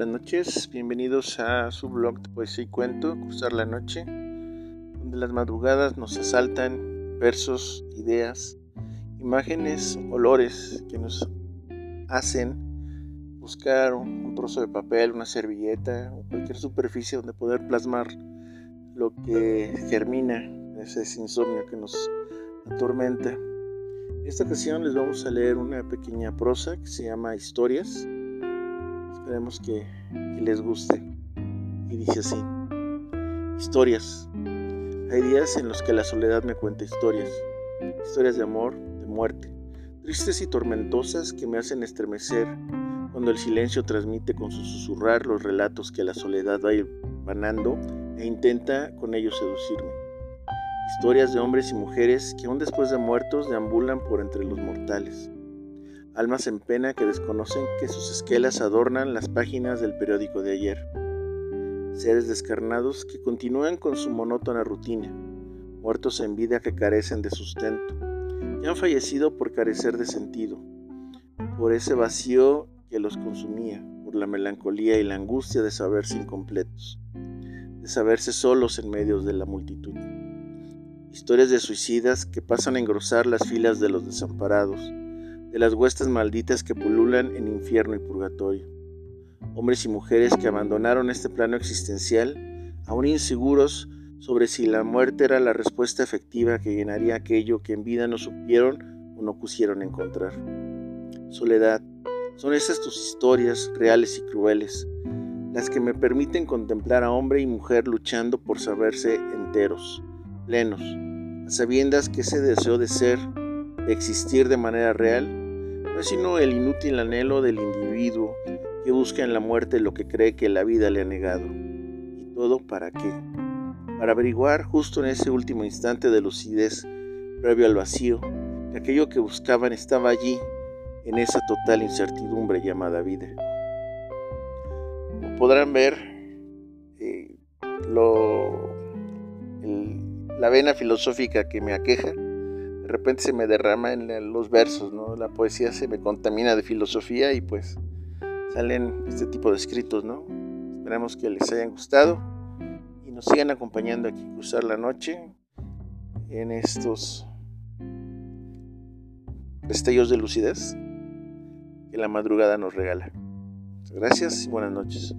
Buenas noches, bienvenidos a su blog de poesía y cuento, Cruzar la Noche, donde las madrugadas nos asaltan versos, ideas, imágenes, olores que nos hacen buscar un trozo de papel, una servilleta o cualquier superficie donde poder plasmar lo que germina ese insomnio que nos atormenta. En esta ocasión les vamos a leer una pequeña prosa que se llama Historias Esperemos que, les guste. Y dice así. Historias. Hay días en los que la soledad me cuenta historias. Historias de amor, de muerte. Tristes y tormentosas que me hacen estremecer cuando el silencio transmite con su susurrar los relatos que la soledad va vanando e intenta con ellos seducirme. Historias de hombres y mujeres que aún después de muertos deambulan por entre los mortales almas en pena que desconocen que sus esquelas adornan las páginas del periódico de ayer, seres descarnados que continúan con su monótona rutina, muertos en vida que carecen de sustento, y han fallecido por carecer de sentido, por ese vacío que los consumía, por la melancolía y la angustia de saberse incompletos, de saberse solos en medio de la multitud. Historias de suicidas que pasan a engrosar las filas de los desamparados, de las huestes malditas que pululan en infierno y purgatorio. Hombres y mujeres que abandonaron este plano existencial, aún inseguros sobre si la muerte era la respuesta efectiva que llenaría aquello que en vida no supieron o no quisieron encontrar. Soledad, son esas tus historias reales y crueles, las que me permiten contemplar a hombre y mujer luchando por saberse enteros, plenos, a sabiendas que ese deseo de ser, de existir de manera real, sino el inútil anhelo del individuo que busca en la muerte lo que cree que la vida le ha negado. ¿Y todo para qué? Para averiguar justo en ese último instante de lucidez, previo al vacío, que aquello que buscaban estaba allí, en esa total incertidumbre llamada vida. Como podrán ver, eh, la vena filosófica que me aqueja de repente se me derrama en los versos, ¿no? La poesía se me contamina de filosofía y pues salen este tipo de escritos, ¿no? Esperamos que les hayan gustado y nos sigan acompañando aquí cruzar la noche en estos destellos de lucidez que la madrugada nos regala. Gracias y buenas noches.